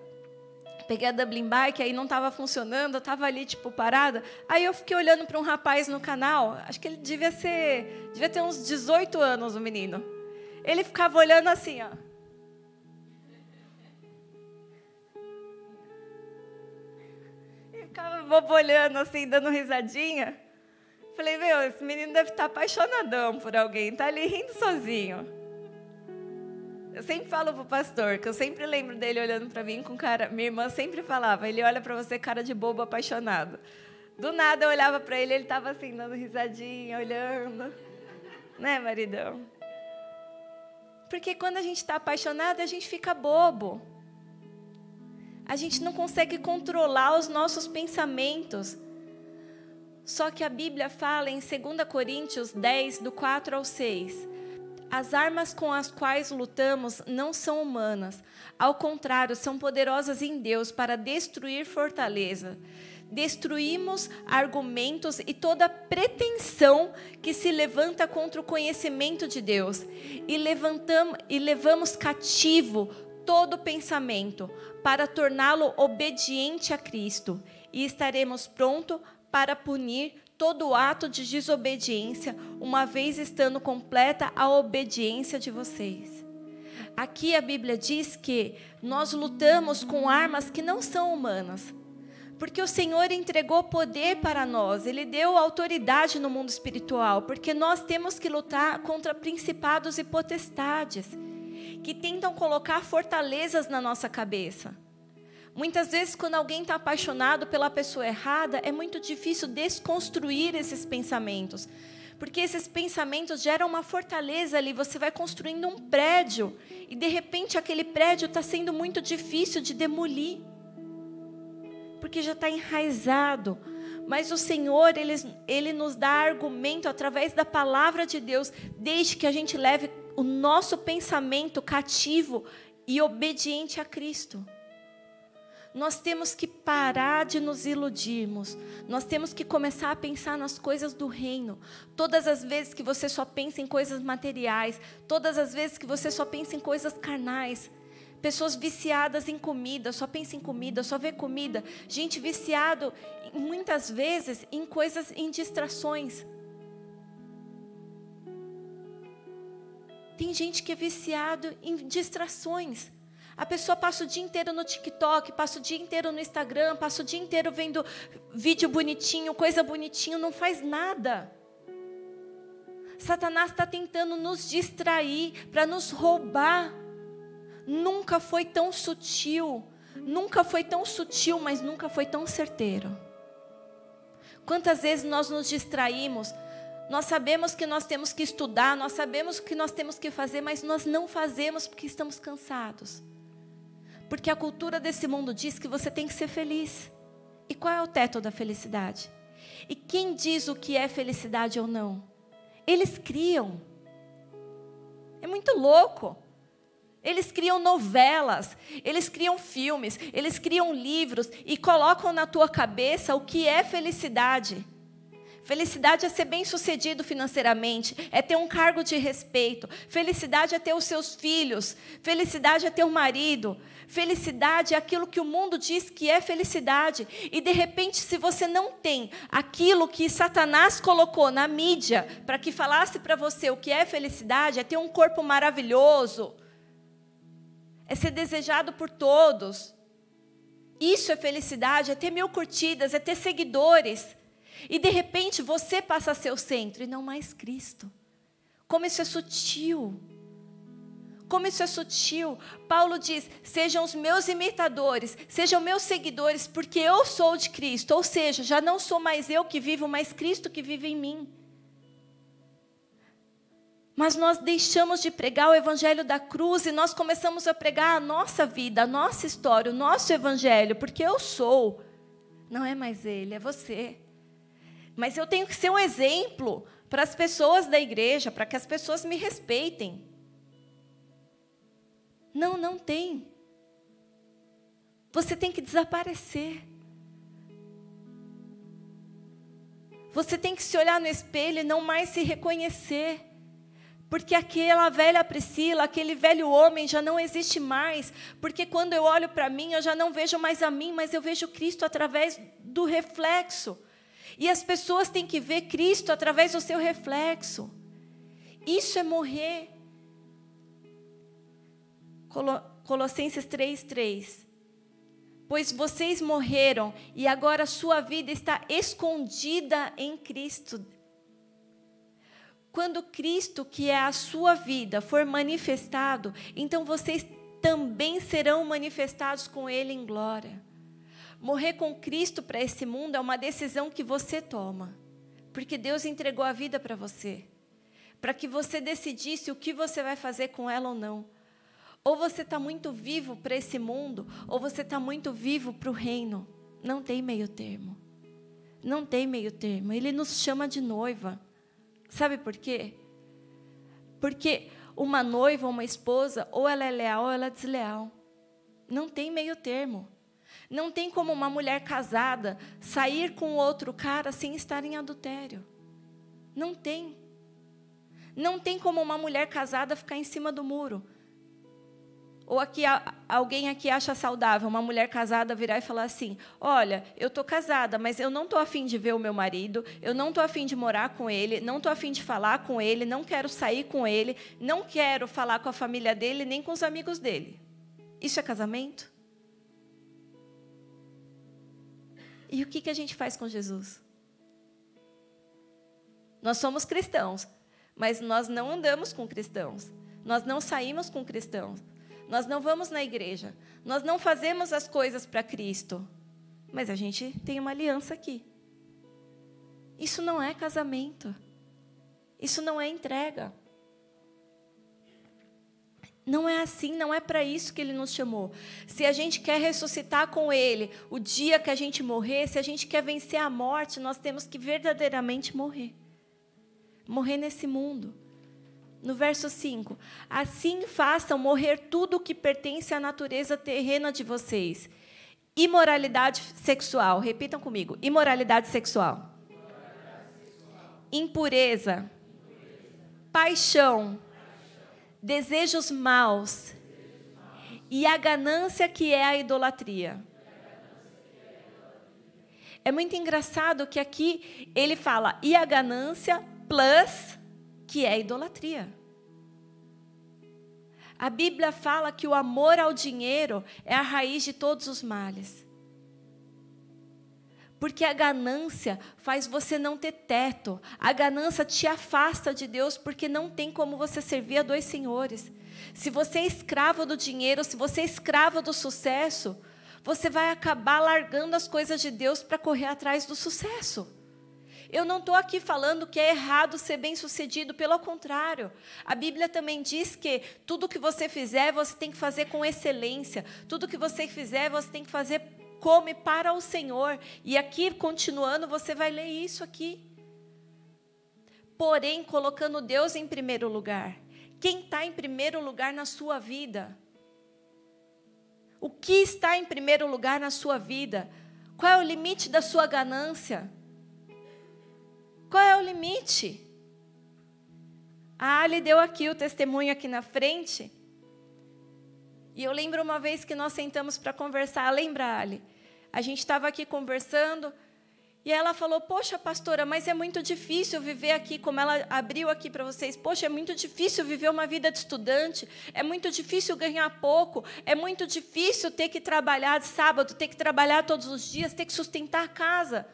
peguei a Dublin Bike, aí não estava funcionando, eu estava ali, tipo, parada. Aí eu fiquei olhando para um rapaz no canal, acho que ele devia ser, devia ter uns 18 anos, o menino. Ele ficava olhando assim, ó. E ficava bobolhando assim, dando risadinha. Falei, meu, esse menino deve estar apaixonadão por alguém, tá ali rindo sozinho. Eu sempre falo pro pastor que eu sempre lembro dele olhando para mim com cara. Minha irmã sempre falava, ele olha para você cara de bobo apaixonado. Do nada eu olhava para ele, ele estava assim dando risadinha, olhando, né, maridão? Porque quando a gente está apaixonado, a gente fica bobo. A gente não consegue controlar os nossos pensamentos. Só que a Bíblia fala em 2 Coríntios 10, do 4 ao 6. As armas com as quais lutamos não são humanas. Ao contrário, são poderosas em Deus para destruir fortaleza. Destruímos argumentos e toda pretensão que se levanta contra o conhecimento de Deus e levantamos e levamos cativo todo pensamento para torná-lo obediente a Cristo, e estaremos prontos para punir todo ato de desobediência, uma vez estando completa a obediência de vocês. Aqui a Bíblia diz que nós lutamos com armas que não são humanas, porque o Senhor entregou poder para nós, Ele deu autoridade no mundo espiritual, porque nós temos que lutar contra principados e potestades que tentam colocar fortalezas na nossa cabeça. Muitas vezes, quando alguém está apaixonado pela pessoa errada, é muito difícil desconstruir esses pensamentos. Porque esses pensamentos geram uma fortaleza ali, você vai construindo um prédio, e de repente aquele prédio está sendo muito difícil de demolir, porque já está enraizado. Mas o Senhor, ele, ele nos dá argumento através da palavra de Deus, desde que a gente leve o nosso pensamento cativo e obediente a Cristo. Nós temos que parar de nos iludirmos. Nós temos que começar a pensar nas coisas do reino. Todas as vezes que você só pensa em coisas materiais, todas as vezes que você só pensa em coisas carnais, pessoas viciadas em comida, só pensa em comida, só vê comida, gente viciado muitas vezes em coisas em distrações. Tem gente que é viciado em distrações. A pessoa passa o dia inteiro no TikTok, passa o dia inteiro no Instagram, passa o dia inteiro vendo vídeo bonitinho, coisa bonitinho, não faz nada. Satanás está tentando nos distrair, para nos roubar. Nunca foi tão sutil, nunca foi tão sutil, mas nunca foi tão certeiro. Quantas vezes nós nos distraímos nós sabemos que nós temos que estudar, nós sabemos o que nós temos que fazer, mas nós não fazemos porque estamos cansados. Porque a cultura desse mundo diz que você tem que ser feliz. E qual é o teto da felicidade? E quem diz o que é felicidade ou não? Eles criam. É muito louco. Eles criam novelas, eles criam filmes, eles criam livros e colocam na tua cabeça o que é felicidade. Felicidade é ser bem-sucedido financeiramente, é ter um cargo de respeito. Felicidade é ter os seus filhos. Felicidade é ter um marido. Felicidade é aquilo que o mundo diz que é felicidade. E de repente, se você não tem aquilo que Satanás colocou na mídia para que falasse para você o que é felicidade, é ter um corpo maravilhoso, é ser desejado por todos. Isso é felicidade, é ter mil curtidas, é ter seguidores. E de repente você passa a ser o centro e não mais Cristo. Como isso é sutil. Como isso é sutil. Paulo diz: sejam os meus imitadores, sejam meus seguidores, porque eu sou de Cristo. Ou seja, já não sou mais eu que vivo, mas Cristo que vive em mim. Mas nós deixamos de pregar o evangelho da cruz e nós começamos a pregar a nossa vida, a nossa história, o nosso evangelho, porque eu sou. Não é mais ele, é você. Mas eu tenho que ser um exemplo para as pessoas da igreja, para que as pessoas me respeitem. Não, não tem. Você tem que desaparecer. Você tem que se olhar no espelho e não mais se reconhecer. Porque aquela velha Priscila, aquele velho homem já não existe mais. Porque quando eu olho para mim, eu já não vejo mais a mim, mas eu vejo Cristo através do reflexo. E as pessoas têm que ver Cristo através do seu reflexo. Isso é morrer. Colossenses 3:3. Pois vocês morreram e agora sua vida está escondida em Cristo. Quando Cristo, que é a sua vida, for manifestado, então vocês também serão manifestados com ele em glória. Morrer com Cristo para esse mundo é uma decisão que você toma, porque Deus entregou a vida para você, para que você decidisse o que você vai fazer com ela ou não. Ou você está muito vivo para esse mundo, ou você está muito vivo para o reino. Não tem meio termo. Não tem meio termo. Ele nos chama de noiva. Sabe por quê? Porque uma noiva, uma esposa, ou ela é leal ou ela é desleal. Não tem meio termo. Não tem como uma mulher casada sair com outro cara sem estar em adultério. Não tem. Não tem como uma mulher casada ficar em cima do muro. Ou aqui alguém aqui acha saudável uma mulher casada virar e falar assim: Olha, eu estou casada, mas eu não estou afim de ver o meu marido, eu não estou afim de morar com ele, não estou afim de falar com ele, não quero sair com ele, não quero falar com a família dele nem com os amigos dele. Isso é casamento? E o que, que a gente faz com Jesus? Nós somos cristãos, mas nós não andamos com cristãos. Nós não saímos com cristãos. Nós não vamos na igreja. Nós não fazemos as coisas para Cristo. Mas a gente tem uma aliança aqui. Isso não é casamento. Isso não é entrega. Não é assim, não é para isso que ele nos chamou. Se a gente quer ressuscitar com ele o dia que a gente morrer, se a gente quer vencer a morte, nós temos que verdadeiramente morrer. Morrer nesse mundo. No verso 5: Assim façam morrer tudo o que pertence à natureza terrena de vocês. Imoralidade sexual, repitam comigo: imoralidade sexual. Impureza, paixão desejos maus e a ganância que é a idolatria. É muito engraçado que aqui ele fala e a ganância plus que é a idolatria. A Bíblia fala que o amor ao dinheiro é a raiz de todos os males. Porque a ganância faz você não ter teto. A ganância te afasta de Deus porque não tem como você servir a dois senhores. Se você é escravo do dinheiro, se você é escravo do sucesso, você vai acabar largando as coisas de Deus para correr atrás do sucesso. Eu não estou aqui falando que é errado ser bem-sucedido, pelo contrário. A Bíblia também diz que tudo que você fizer, você tem que fazer com excelência. Tudo que você fizer, você tem que fazer come para o Senhor. E aqui, continuando, você vai ler isso aqui. Porém, colocando Deus em primeiro lugar. Quem está em primeiro lugar na sua vida? O que está em primeiro lugar na sua vida? Qual é o limite da sua ganância? Qual é o limite? A Ali deu aqui o testemunho aqui na frente. E eu lembro uma vez que nós sentamos para conversar, lembra, Ali? A gente estava aqui conversando e ela falou: Poxa, pastora, mas é muito difícil viver aqui, como ela abriu aqui para vocês. Poxa, é muito difícil viver uma vida de estudante, é muito difícil ganhar pouco, é muito difícil ter que trabalhar sábado, ter que trabalhar todos os dias, ter que sustentar a casa.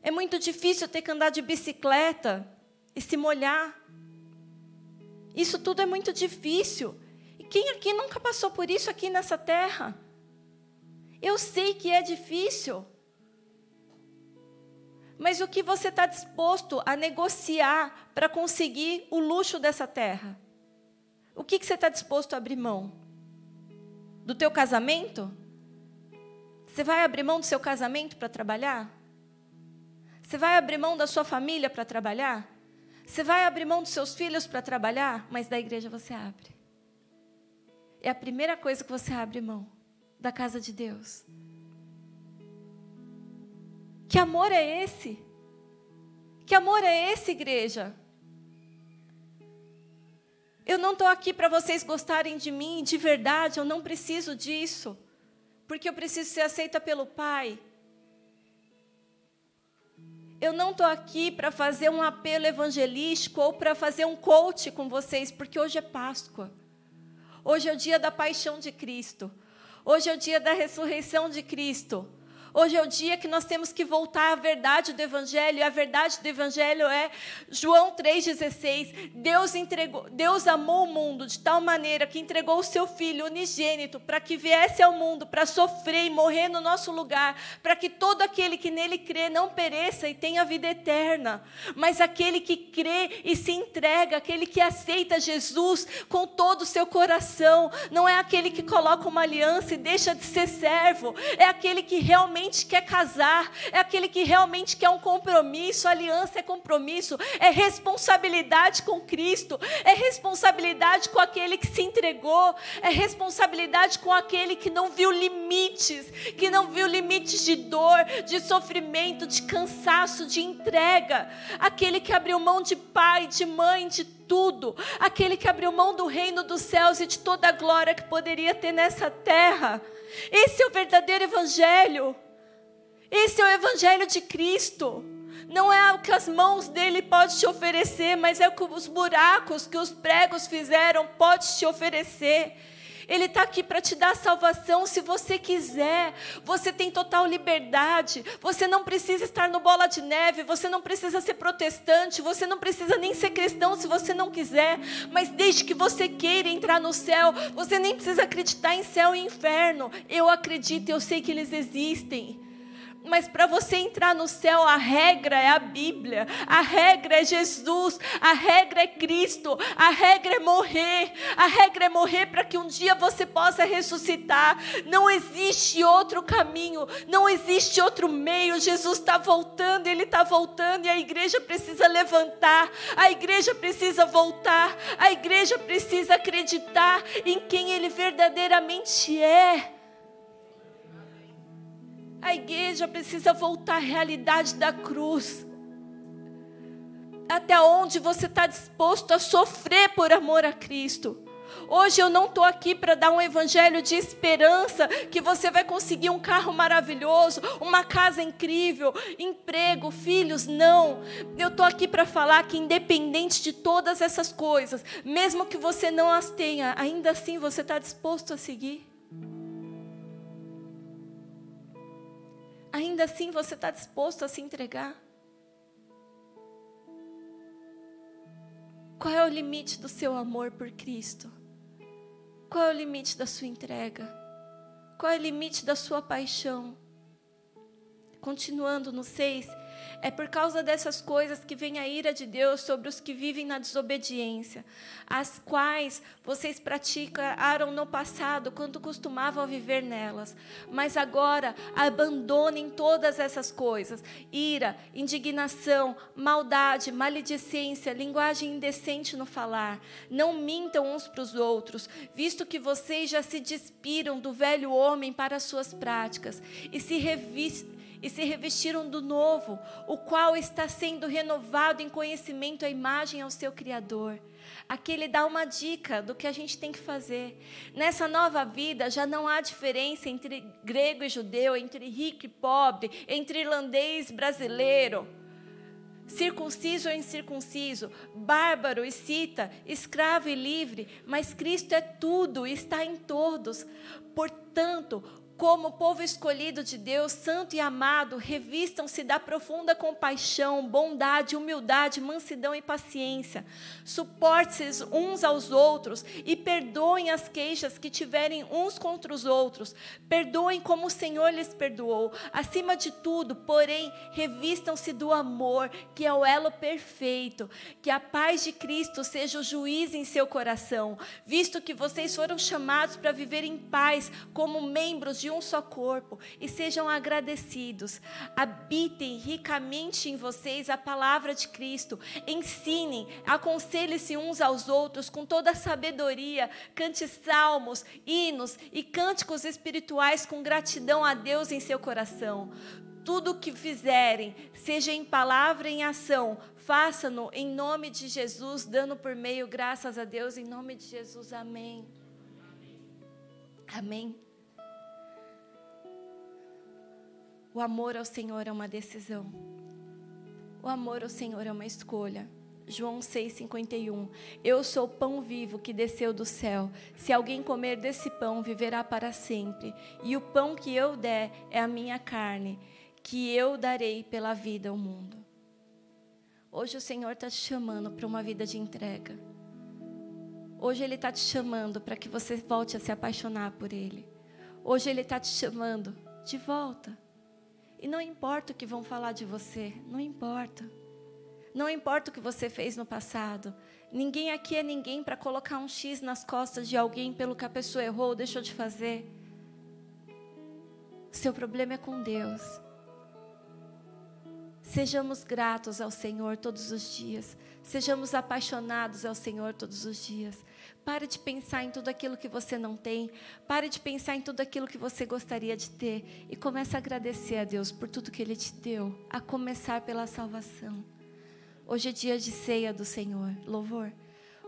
É muito difícil ter que andar de bicicleta e se molhar. Isso tudo é muito difícil. E quem aqui nunca passou por isso aqui nessa terra? Eu sei que é difícil. Mas o que você está disposto a negociar para conseguir o luxo dessa terra? O que, que você está disposto a abrir mão? Do teu casamento? Você vai abrir mão do seu casamento para trabalhar? Você vai abrir mão da sua família para trabalhar? Você vai abrir mão dos seus filhos para trabalhar? Mas da igreja você abre. É a primeira coisa que você abre mão da casa de Deus. Que amor é esse? Que amor é esse, igreja? Eu não estou aqui para vocês gostarem de mim, de verdade, eu não preciso disso, porque eu preciso ser aceita pelo Pai. Eu não estou aqui para fazer um apelo evangelístico ou para fazer um coach com vocês, porque hoje é Páscoa. Hoje é o dia da paixão de Cristo. Hoje é o dia da ressurreição de Cristo. Hoje é o dia que nós temos que voltar à verdade do Evangelho, e a verdade do Evangelho é João 3,16. Deus entregou, Deus amou o mundo de tal maneira que entregou o seu Filho unigênito para que viesse ao mundo para sofrer e morrer no nosso lugar, para que todo aquele que nele crê não pereça e tenha vida eterna, mas aquele que crê e se entrega, aquele que aceita Jesus com todo o seu coração, não é aquele que coloca uma aliança e deixa de ser servo, é aquele que realmente realmente quer casar, é aquele que realmente quer um compromisso. Aliança é compromisso, é responsabilidade com Cristo, é responsabilidade com aquele que se entregou, é responsabilidade com aquele que não viu limites, que não viu limites de dor, de sofrimento, de cansaço, de entrega. Aquele que abriu mão de pai, de mãe, de tudo, aquele que abriu mão do reino dos céus e de toda a glória que poderia ter nessa terra. Esse é o verdadeiro evangelho. Esse é o evangelho de Cristo. Não é o que as mãos dele podem te oferecer, mas é o que os buracos que os pregos fizeram pode te oferecer. Ele está aqui para te dar salvação se você quiser. Você tem total liberdade. Você não precisa estar no bola de neve. Você não precisa ser protestante. Você não precisa nem ser cristão se você não quiser. Mas desde que você queira entrar no céu, você nem precisa acreditar em céu e inferno. Eu acredito, eu sei que eles existem. Mas para você entrar no céu, a regra é a Bíblia, a regra é Jesus, a regra é Cristo, a regra é morrer, a regra é morrer para que um dia você possa ressuscitar. Não existe outro caminho, não existe outro meio. Jesus está voltando, Ele está voltando e a igreja precisa levantar, a igreja precisa voltar, a igreja precisa acreditar em quem Ele verdadeiramente é. A igreja precisa voltar à realidade da cruz. Até onde você está disposto a sofrer por amor a Cristo. Hoje eu não estou aqui para dar um evangelho de esperança, que você vai conseguir um carro maravilhoso, uma casa incrível, emprego, filhos. Não. Eu estou aqui para falar que, independente de todas essas coisas, mesmo que você não as tenha, ainda assim você está disposto a seguir. Ainda assim você está disposto a se entregar? Qual é o limite do seu amor por Cristo? Qual é o limite da sua entrega? Qual é o limite da sua paixão? Continuando no 6, é por causa dessas coisas que vem a ira de Deus sobre os que vivem na desobediência, as quais vocês praticaram no passado quando costumavam viver nelas. Mas agora abandonem todas essas coisas: ira, indignação, maldade, maledicência, linguagem indecente no falar. Não mintam uns para os outros, visto que vocês já se despiram do velho homem para as suas práticas e se revistam e se revestiram do novo, o qual está sendo renovado em conhecimento à imagem ao seu Criador. Aqui ele dá uma dica do que a gente tem que fazer. Nessa nova vida já não há diferença entre grego e judeu, entre rico e pobre, entre irlandês e brasileiro, circunciso ou incircunciso, bárbaro e cita, escravo e livre, mas Cristo é tudo, está em todos. Portanto, como povo escolhido de Deus, santo e amado, revistam-se da profunda compaixão, bondade, humildade, mansidão e paciência. Suporte-se uns aos outros e perdoem as queixas que tiverem uns contra os outros. Perdoem como o Senhor lhes perdoou. Acima de tudo, porém, revistam-se do amor, que é o elo perfeito. Que a paz de Cristo seja o juiz em seu coração, visto que vocês foram chamados para viver em paz como membros de um só corpo e sejam agradecidos. Habitem ricamente em vocês a palavra de Cristo. Ensinem, aconselhem-se uns aos outros com toda a sabedoria. Cante salmos, hinos e cânticos espirituais com gratidão a Deus em seu coração. Tudo o que fizerem, seja em palavra e em ação, faça-no em nome de Jesus, dando por meio graças a Deus, em nome de Jesus. Amém. Amém. O amor ao Senhor é uma decisão. O amor ao Senhor é uma escolha. João 6,51. Eu sou o pão vivo que desceu do céu. Se alguém comer desse pão, viverá para sempre. E o pão que eu der é a minha carne, que eu darei pela vida ao mundo. Hoje o Senhor está te chamando para uma vida de entrega. Hoje Ele está te chamando para que você volte a se apaixonar por Ele. Hoje Ele está te chamando de volta. E não importa o que vão falar de você, não importa. Não importa o que você fez no passado. Ninguém aqui é ninguém para colocar um X nas costas de alguém pelo que a pessoa errou ou deixou de fazer. Seu problema é com Deus. Sejamos gratos ao Senhor todos os dias. Sejamos apaixonados ao Senhor todos os dias. Pare de pensar em tudo aquilo que você não tem. Pare de pensar em tudo aquilo que você gostaria de ter. E comece a agradecer a Deus por tudo que Ele te deu, a começar pela salvação. Hoje é dia de ceia do Senhor, louvor.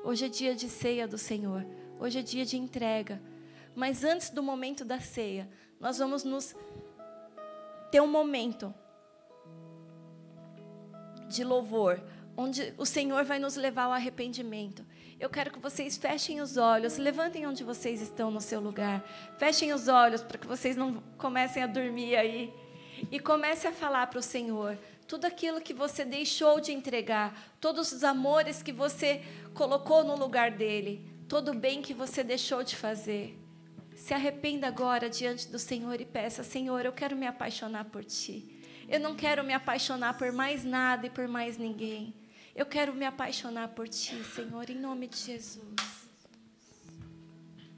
Hoje é dia de ceia do Senhor. Hoje é dia de entrega. Mas antes do momento da ceia, nós vamos nos ter um momento de louvor, onde o Senhor vai nos levar ao arrependimento. Eu quero que vocês fechem os olhos, levantem onde vocês estão no seu lugar. Fechem os olhos para que vocês não comecem a dormir aí. E comece a falar para o Senhor tudo aquilo que você deixou de entregar, todos os amores que você colocou no lugar dele, todo o bem que você deixou de fazer. Se arrependa agora diante do Senhor e peça: Senhor, eu quero me apaixonar por ti. Eu não quero me apaixonar por mais nada e por mais ninguém. Eu quero me apaixonar por ti, Senhor, em nome de Jesus.